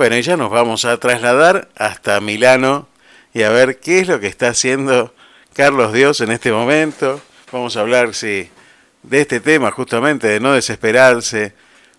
Bueno, y ya nos vamos a trasladar hasta Milano y a ver qué es lo que está haciendo Carlos Dios en este momento. Vamos a hablar sí, de este tema justamente, de no desesperarse.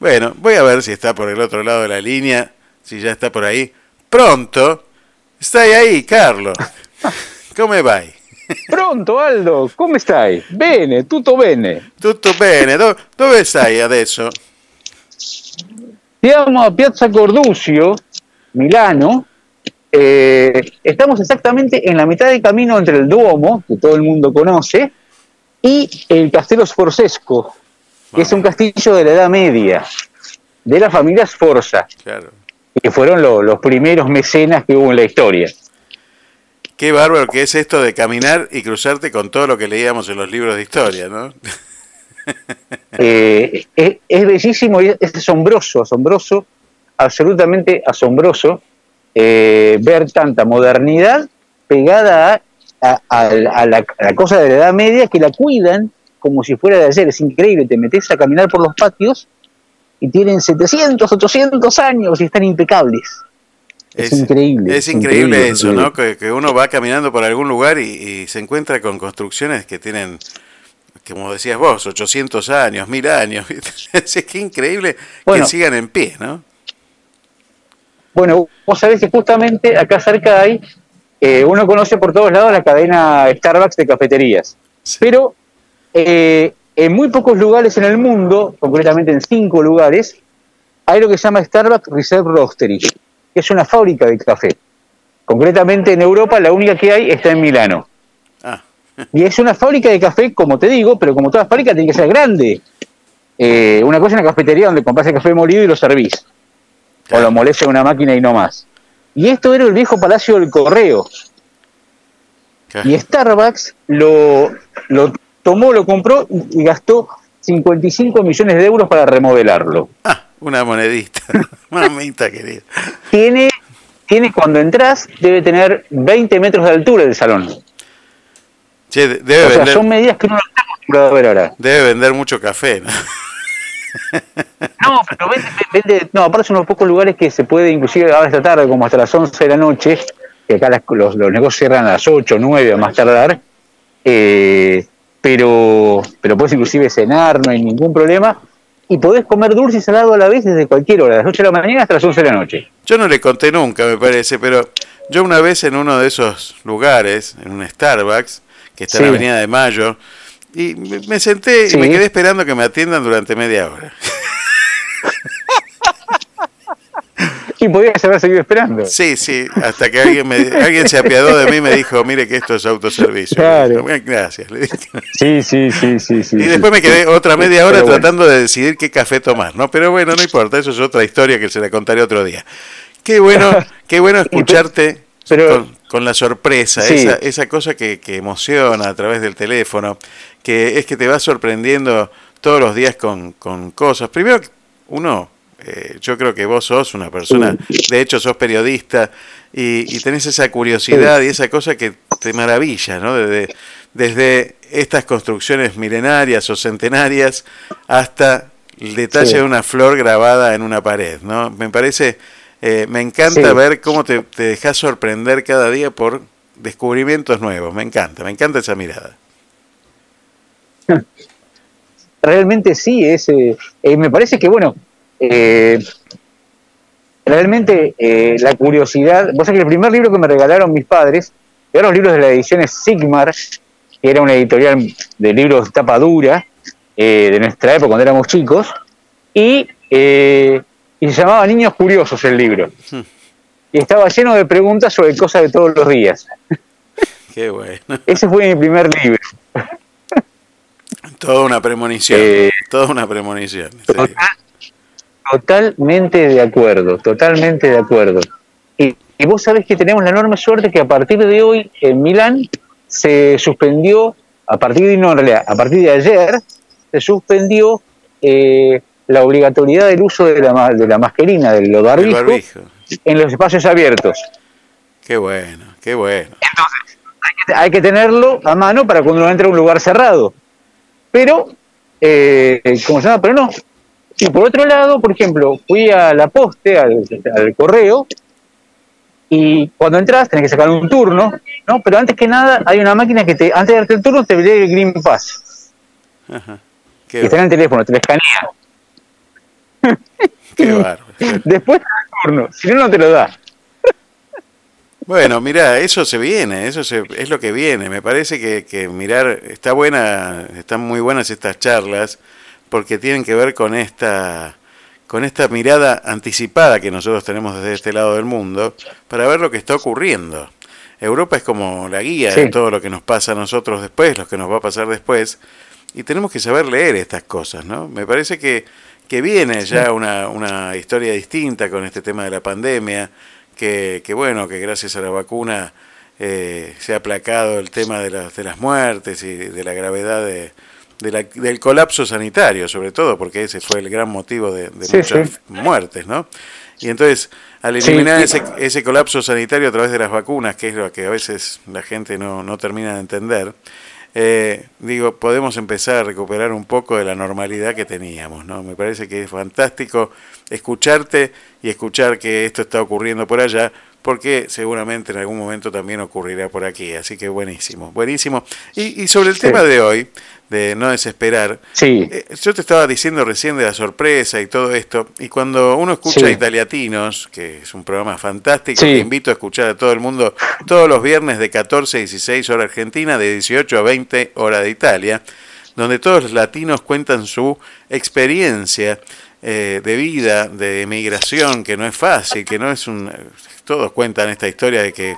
Bueno, voy a ver si está por el otro lado de la línea, si ya está por ahí. Pronto. Está ahí, Carlos. ¿Cómo va? Pronto, Aldo, come stai? Bene, tutto bene. Tutto bene. Do- dove stai adesso? Siamo a Piazza Cordusio, Milano. Eh, estamos exactamente en la mitad del camino entre el Duomo, que todo el mundo conoce, y el Castello Sforzesco, que es un castillo de la Edad Media, de la familia Sforza, Claro. que fueron lo- los primeros mecenas que hubo en la historia. Qué bárbaro que es esto de caminar y cruzarte con todo lo que leíamos en los libros de historia, ¿no? Eh, es, es bellísimo y es, asombroso, asombroso, absolutamente asombroso eh, ver tanta modernidad pegada a, a- a la, a cosa de la Edad Media que la cuidan como si fuera de ayer. Es increíble, te metes a caminar por los patios y tienen 700, 800 años y están impecables. Es, increíble. Es increíble eso, increíble. ¿no? Que, que uno va caminando por algún lugar y, y se encuentra con construcciones que tienen, como decías vos, 800 años, 1000 años. es que increíble Bueno. que sigan en pie, ¿no? Bueno, vos sabés que justamente acá cerca hay, eh, uno conoce por todos lados la cadena Starbucks de cafeterías, Sí. pero eh, en muy pocos lugares en el mundo, concretamente en cinco lugares, hay lo que se llama Starbucks Reserve Roastery, que es una fábrica de café. Concretamente en Europa la única que hay está en Milano. Y es una fábrica de café, como te digo, pero como todas fábricas tiene que ser grande. Eh, una cosa es una cafetería donde compras el café molido y lo servís o lo molesta una máquina y no más. Y esto era el viejo Palacio del Correo. Y Starbucks lo, lo tomó, lo compró y, y gastó 55 millones de euros para remodelarlo. Ah, una monedita. Mamita querida. Tiene, tiene, cuando entras, debe tener 20 metros de altura el salón. Che, debe, O sea, vender, son medidas que uno no está acostumbrado a ver ahora. debe vender mucho café, ¿no? No, pero vende, vende- no, aparte son unos pocos lugares que se puede, inclusive ahora esta tarde, como hasta las 11 de la noche, que acá las- los, los negocios cierran a las 8, 9 a más tardar, eh, pero, pero puedes inclusive cenar, no hay ningún problema, y podés comer dulce y salado a la vez desde cualquier hora, de las 8 de la mañana hasta las 11 de la noche. Yo no le conté nunca, me parece, pero yo una vez en uno de esos lugares, en un Starbucks, que está en la Avenida de Mayo, y me senté Sí. y me quedé esperando que me atiendan durante media hora. Y podías haber seguido esperando. Sí, sí, hasta que alguien, me, alguien se apiadó de mí y me dijo, mire que esto es autoservicio. Claro. Gracias. le dije. Sí, sí, sí, sí. sí Y después me quedé otra media hora bueno. tratando de decidir qué café tomar, ¿no? Pero bueno, no importa, eso es otra historia que se la contaré otro día. Qué bueno, qué bueno escucharte Pero- con, con la sorpresa, Sí. esa, esa cosa que, que emociona a través del teléfono, que es que te va sorprendiendo todos los días con, con cosas. Primero, uno, eh, yo creo que vos sos una persona, de hecho sos periodista, y, y tenés esa curiosidad y esa cosa que te maravilla, ¿no? Desde, desde estas construcciones milenarias o centenarias hasta el detalle Sí. de una flor grabada en una pared, ¿no? Me parece, eh, me encanta Sí. ver cómo te, te dejas sorprender cada día por descubrimientos nuevos, me encanta, me encanta esa mirada. realmente sí, es, eh, eh, me parece que, bueno, eh, realmente eh, la curiosidad, vos sabés que el primer libro que me regalaron mis padres eran los libros de la edición Sigmar, que era una editorial de libros tapa dura de nuestra época cuando éramos chicos, y, y se llamaba Niños Curiosos el libro. Hmm. Y estaba lleno de preguntas sobre cosas de todos los días. Qué bueno. Ese fue mi primer libro. Toda una premonición, Eh, toda una premonición. sí. Totalmente de acuerdo, totalmente de acuerdo. Y, y vos sabés que tenemos la enorme suerte que a partir de hoy en Milán se suspendió, a partir de, no, en realidad, a partir de ayer, se suspendió eh, la obligatoriedad del uso de la, ma- de la mascarina, del El barbijo, barbijo. en los espacios abiertos. Qué bueno, qué bueno. Hay que tenerlo a mano para cuando uno entra a un lugar cerrado. Pero, eh, ¿cómo se llama? Pero no. Y por otro lado, por ejemplo, fui a la poste, al, correo, y cuando entras tenés que sacar un turno, ¿no? Pero antes que nada hay una máquina que te, antes de darte el turno te lee el Green Pass. Ajá. que está en el teléfono, te lo escanea. Qué bárbaro. Después turno, si no, no te lo da. Bueno, mira, eso se viene, eso es lo que viene. Me parece que, que mirar, está buena, están muy buenas estas charlas porque tienen que ver con esta, con esta mirada anticipada que nosotros tenemos desde este lado del mundo para ver lo que está ocurriendo. Europa es como la guía de todo lo que nos pasa a nosotros después, lo que nos va a pasar después, y tenemos que saber leer estas cosas, ¿no? Me parece que, que viene ya una, una historia distinta con este tema de la pandemia, que, que bueno, que gracias a la vacuna eh, se ha aplacado el tema de, las de las muertes y de la gravedad de, del colapso sanitario, sobre todo, porque ese fue el gran motivo de, muchas muertes, ¿no? Y entonces, al eliminar ese, ese, colapso sanitario a través de las vacunas, que es lo que a veces la gente no, no termina de entender, eh, digo, podemos empezar a recuperar un poco de la normalidad que teníamos, ¿no? Me parece que es fantástico escucharte y escuchar que esto está ocurriendo por allá, porque seguramente en algún momento también ocurrirá por aquí. Así que buenísimo, buenísimo. Y, y sobre el tema de hoy, de no desesperar, sí. Eh, yo te estaba diciendo recién de la sorpresa y todo esto, y cuando uno escucha Italiatinos, que es un programa fantástico, que invito a escuchar a todo el mundo todos los viernes de 14 a 16 hora Argentina, de 18 a 20 hora de Italia, donde todos los latinos cuentan su experiencia eh, de vida, de emigración, que no es fácil, que no es un todos cuentan esta historia de que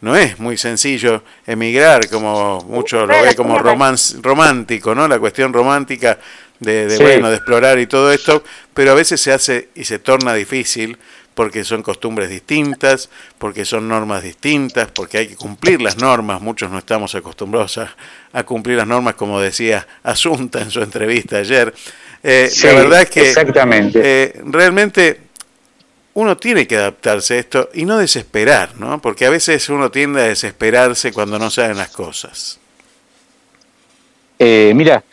no es muy sencillo emigrar, como muchos lo ve como romántico, ¿no? La cuestión romántica de, bueno, de explorar y todo esto, pero a veces se hace y se torna difícil porque son costumbres distintas, porque son normas distintas, porque hay que cumplir las normas, muchos no estamos acostumbrados a, cumplir las normas, como decía Asunta en su entrevista ayer. Eh, la verdad es que exactamente. Eh, realmente uno tiene que adaptarse a esto y no desesperar, ¿no? Porque a veces uno tiende a desesperarse cuando no saben las cosas. Eh, mira,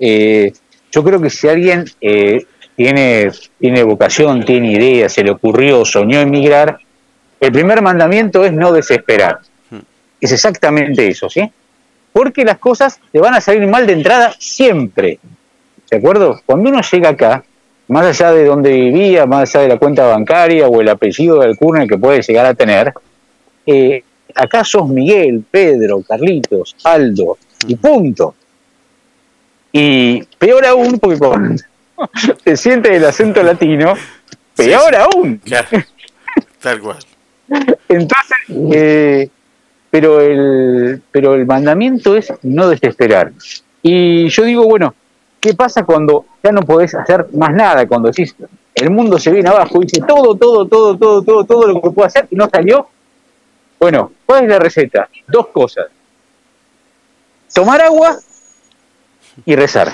eh, yo creo que si alguien eh, tiene, tiene vocación, tiene idea, se le ocurrió, soñó emigrar, el primer mandamiento es no desesperar. Hmm. Es exactamente eso, ¿sí? Porque las cosas te van a salir mal de entrada siempre. ¿De acuerdo? Cuando uno llega acá, más allá de dónde vivía, más allá de la cuenta bancaria o el apellido del Alcurnia que puede llegar a tener, eh, acá sos Miguel, Pedro, Carlitos, Aldo, y punto. Y peor aún, porque cuando te sientes el acento latino, peor aún. tal cual. Entonces, eh, pero, el, pero el mandamiento es no desesperar. Y yo digo, bueno, ¿Qué pasa cuando ya no podés hacer más nada? Cuando decís, el mundo se viene abajo, y dice todo, todo, todo, todo, todo, todo lo que puedo hacer y no salió. Bueno, ¿cuál es la receta? Dos cosas. Tomar agua y rezar.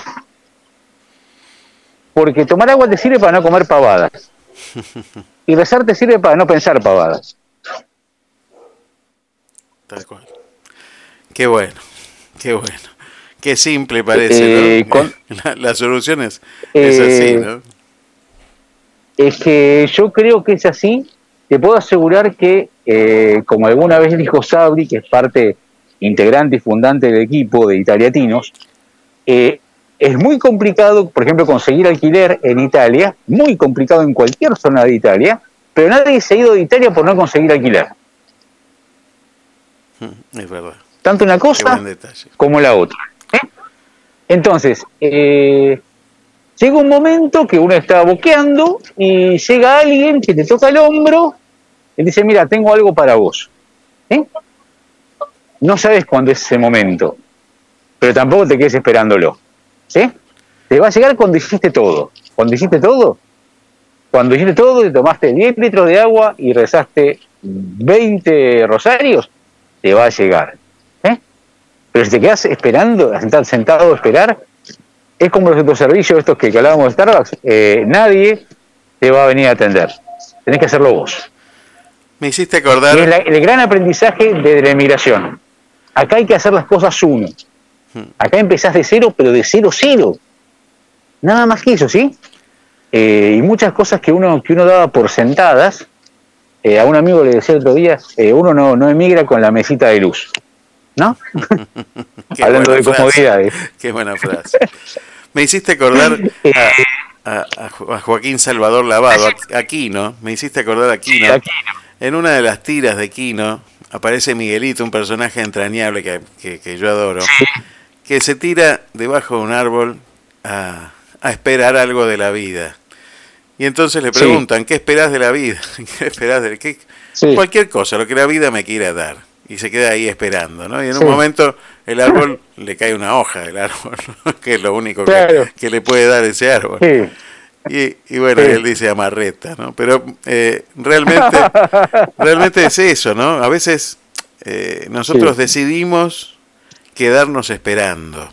Porque tomar agua te sirve para no comer pavadas. Y rezar te sirve para no pensar pavadas. Tal cual. Qué bueno, qué bueno. Qué simple parece, eh, la, solución es, así, eh, ¿no? Es que yo creo que es así. Te puedo asegurar que, eh, como alguna vez dijo Sabri, que es parte integrante y fundante del equipo de Italiatinos, es muy complicado, por ejemplo, conseguir alquiler en Italia, muy complicado en cualquier zona de Italia, pero nadie se ha ido de Italia por no conseguir alquiler. Mm, es verdad. Tanto una cosa como la otra. Entonces, eh, llega un momento que uno está boqueando y llega alguien que te toca el hombro y dice, mira, tengo algo para vos. ¿Eh? No sabes cuándo es ese momento, pero tampoco te quedes esperándolo. ¿Sí? Te va a llegar cuando hiciste todo. Cuando hiciste todo, cuando hiciste todo, te tomaste 10 litros de agua y rezaste 20 rosarios, te va a llegar. Pero si te quedas esperando, sentado a esperar, es como los autoservicios estos que, hablábamos de Starbucks, eh, nadie te va a venir a atender. Tenés que hacerlo vos. Me hiciste acordar. es el gran aprendizaje de la emigración. Acá hay que hacer las cosas uno. Acá empezás de cero, pero de cero, cero. Nada más que eso, ¿sí? eh, y muchas cosas que uno, que uno daba por sentadas. Eh, a un amigo le decía el otro día, eh, uno no, no emigra con la mesita de luz. ¿No? Hablando de comodidades. Qué buena frase. Me hiciste acordar a, a, Joaquín Salvador Lavado, aquí no me hiciste acordar a Quino. En una de las tiras de Quino aparece Miguelito, un personaje entrañable que, que yo adoro, que se tira debajo de un árbol a, a esperar algo de la vida. Y entonces le preguntan, ¿qué esperás de la vida? ¿Qué esperás de qué? Cualquier cosa, lo que la vida me quiera dar. Y se queda ahí esperando, ¿no? Y en un momento el árbol le cae una hoja del árbol, que es lo único que, le puede dar ese árbol. Y, y, bueno, él dice amarreta, ¿no? Pero eh, realmente, realmente es eso, ¿no? A veces eh, nosotros decidimos quedarnos esperando.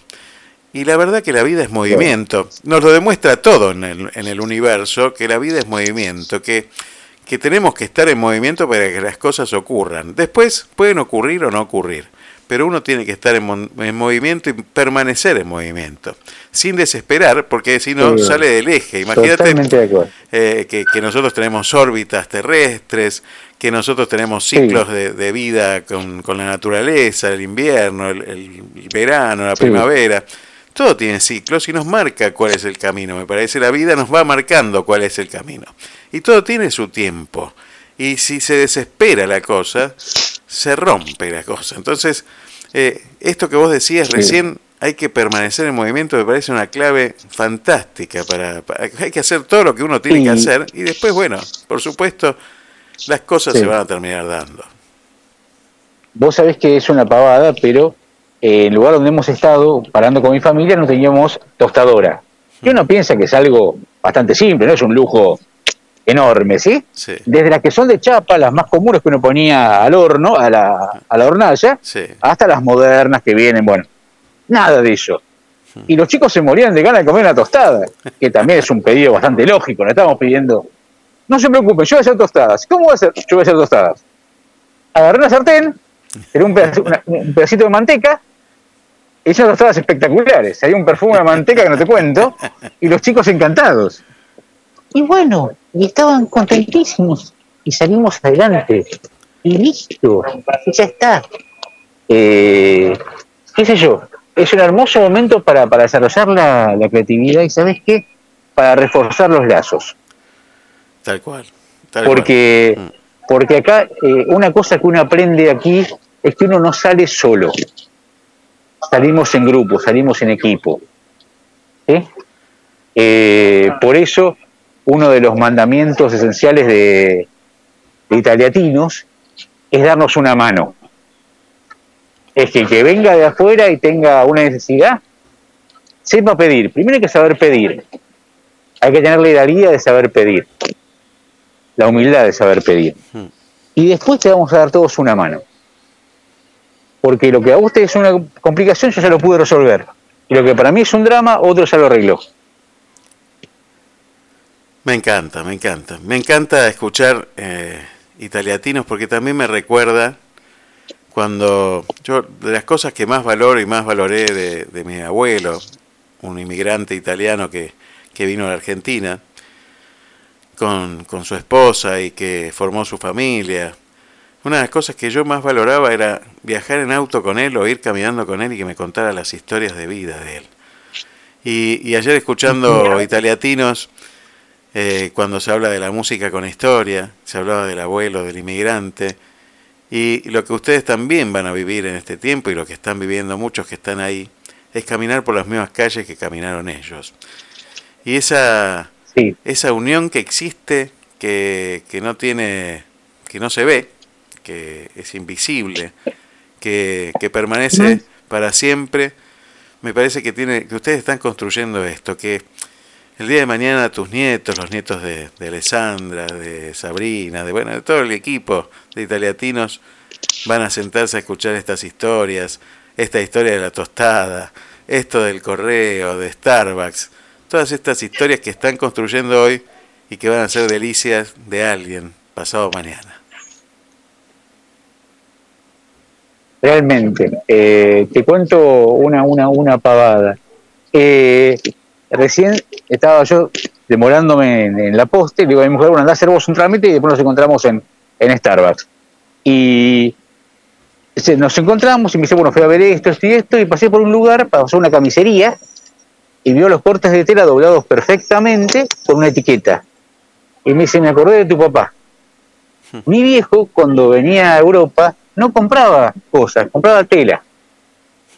Y la verdad que la vida es movimiento. Nos lo demuestra todo en el, en el universo, que la vida es movimiento, que, que tenemos que estar en movimiento para que las cosas ocurran. Después pueden ocurrir o no ocurrir, pero uno tiene que estar en, en movimiento y permanecer en movimiento, sin desesperar, porque si no sale del eje. Imagínate eh, que, que, nosotros tenemos órbitas terrestres, que nosotros tenemos ciclos de, de, vida con, con, la naturaleza, el invierno, el, el verano, la primavera todo tiene ciclos y nos marca cuál es el camino. Me parece la vida nos va marcando cuál es el camino. Y todo tiene su tiempo. Y si se desespera la cosa, se rompe la cosa. Entonces, eh, esto que vos decías recién, hay que permanecer en movimiento, me parece una clave fantástica. Para, hay que hacer todo lo que uno tiene que hacer y después, bueno, por supuesto, las cosas se van a terminar dando. Vos sabés que es una pavada, pero en el lugar donde hemos estado, parando con mi familia, no teníamos tostadora. Y uno piensa que es algo bastante simple, no es un lujo enorme, ¿sí? Desde las que son de chapa, las más comunes que uno ponía al horno, a la, a la hornalla, hasta las modernas que vienen, bueno, nada de eso. Y los chicos se morían de ganas de comer una tostada, que también es un pedido bastante lógico, le estamos pidiendo, no se preocupen, yo voy a hacer tostadas. ¿Cómo voy a hacer? Yo voy a hacer tostadas. Agarré una sartén, era un pedacito de manteca, esas tostadas espectaculares. Hay un perfume de manteca que no te cuento. Y los chicos encantados. Y bueno, y estaban contentísimos. Y salimos adelante. Y listo. Y ya está. Eh, ¿Qué sé yo? Es un hermoso momento para, para desarrollar la, la, creatividad y, ¿sabes qué? Para reforzar los lazos. Tal cual. porque, cual. Mm. porque acá, eh, una cosa que uno aprende aquí es que uno no sale solo salimos en grupo, salimos en equipo. Eh, por eso, uno de los mandamientos esenciales de, de italiatinos es darnos una mano. Es que el que venga de afuera y tenga una necesidad, sepa pedir. Primero hay que saber pedir. Hay que tener la hidalguía de saber pedir. La humildad de saber pedir. Hmm. Y después te vamos a dar todos una mano porque lo que a usted es una complicación yo ya lo pude resolver. Y lo que para mí es un drama, otro ya lo arregló. Me encanta, me encanta. Me encanta escuchar eh, italiatinos porque también me recuerda cuando yo, de las cosas que más valoro y más valoré de, de mi abuelo, un inmigrante italiano que, que vino a la Argentina, con, con su esposa y que formó su familia, una de las cosas que yo más valoraba era viajar en auto con él o ir caminando con él y que me contara las historias de vida de él. Y, ayer escuchando italiatinos, eh, cuando se habla de la música con historia, se hablaba del abuelo, del inmigrante, y lo que ustedes también van a vivir en este tiempo y lo que están viviendo muchos que están ahí, es caminar por las mismas calles que caminaron ellos. Y esa, esa unión que existe, que, que no tiene, que no se ve, que es invisible, que, que permanece para siempre, me parece que tiene, que ustedes están construyendo esto, que el día de mañana tus nietos, los nietos de, de Alessandra, de Sabrina, de bueno, de todo el equipo de italiatinos, van a sentarse a escuchar estas historias, esta historia de la tostada, esto del correo, de Starbucks, todas estas historias que están construyendo hoy y que van a ser delicias de alguien pasado mañana. realmente. Eh, te cuento una, una, una pavada. Eh, recién estaba yo demorándome en, la poste, le digo a mi mujer, bueno, anda a hacer vos un trámite y después nos encontramos en, en Starbucks. Y nos encontramos y me dice, bueno, fui a ver esto, esto y esto, y pasé por un lugar, pasó una camisería, y vio los cortes de tela doblados perfectamente con una etiqueta. Y me dice, me acordé de tu papá. Hmm. Mi viejo, cuando venía a Europa, no compraba cosas, compraba tela.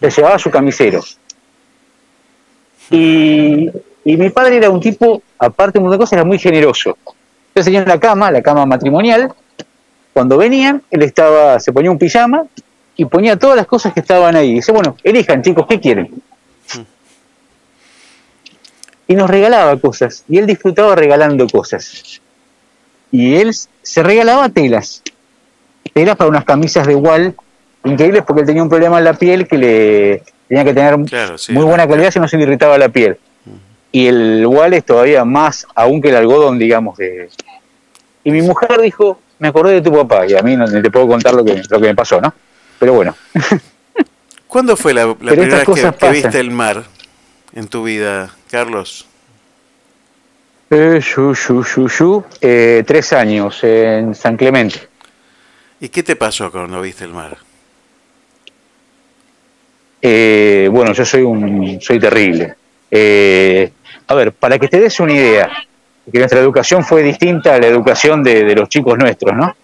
Le llevaba su camisero. Y, mi padre era un tipo, aparte de muchas cosas, era muy generoso. Entonces tenía la cama, la cama matrimonial. Cuando venían, él estaba, se ponía un pijama y ponía todas las cosas que estaban ahí. dice, bueno, elijan chicos, ¿qué quieren? Y nos regalaba cosas, y él disfrutaba regalando cosas. Y él se regalaba telas, telas para unas camisas de igual increíbles porque él tenía un problema en la piel que le tenía que tener muy buena calidad si no se le irritaba la piel. Y el igual es todavía más aún que el algodón, digamos. De... Y mi mujer dijo, me acordé de tu papá, y a mí no te puedo contar lo que, lo que me pasó, ¿no? Pero bueno. ¿Cuándo fue la, primera vez que, viste el mar en tu vida, Carlos? Eh, eh, tres años en San Clemente. ¿Y qué te pasó cuando viste el mar? Eh, bueno, yo soy un soy terrible. a ver, para que te des una idea, que nuestra educación fue distinta a la educación de, los chicos nuestros, ¿no?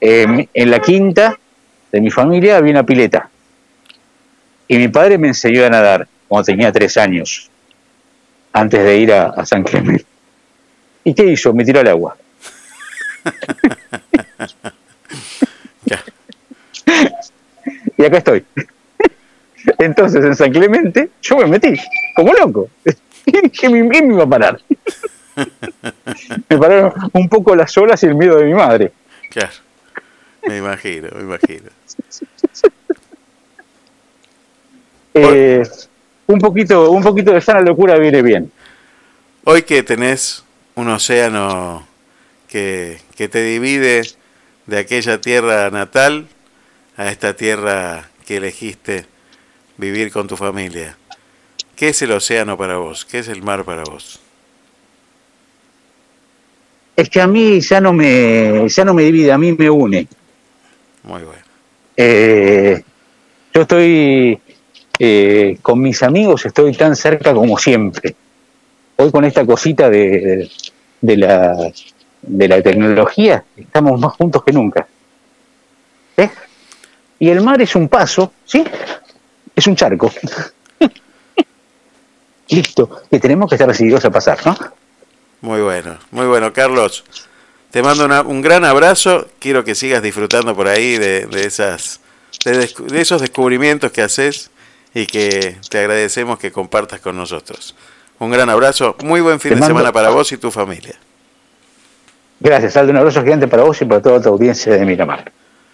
en la quinta de mi familia había una pileta. Y mi padre me enseñó a nadar cuando tenía tres años, antes de ir a, San Clemente. ¿Y qué hizo? Me tiró al agua. y acá estoy. Entonces en San Clemente yo me metí, como loco. ¿Qué me, me iba a parar? me pararon un poco las olas y el miedo de mi madre. Claro. Me imagino, me imagino. Eh, un poquito, un poquito de sana locura viene bien. Hoy que tenés un océano que, que te divide de aquella tierra natal a esta tierra que elegiste vivir con tu familia. ¿Qué es el océano para vos? ¿Qué es el mar para vos? Es que a mí ya no me, ya no me divide, a mí me une. Muy bueno. Eh, yo estoy eh, con mis amigos, estoy tan cerca como siempre. Hoy con esta cosita de, de, la, de la tecnología, estamos más juntos que nunca. ¿Eh? Y el mar es un paso, ¿sí? Es un charco. Listo, que tenemos que estar decididos a pasar, ¿no? Muy bueno, muy bueno, Carlos. Te mando un gran abrazo. Quiero que sigas disfrutando por ahí de, esas, de, esos descubrimientos que haces y que te agradecemos que compartas con nosotros. Un gran abrazo. Muy buen fin de semana para vos y tu familia. Gracias, Aldo. Un abrazo gigante para vos y para toda tu audiencia de Miramar.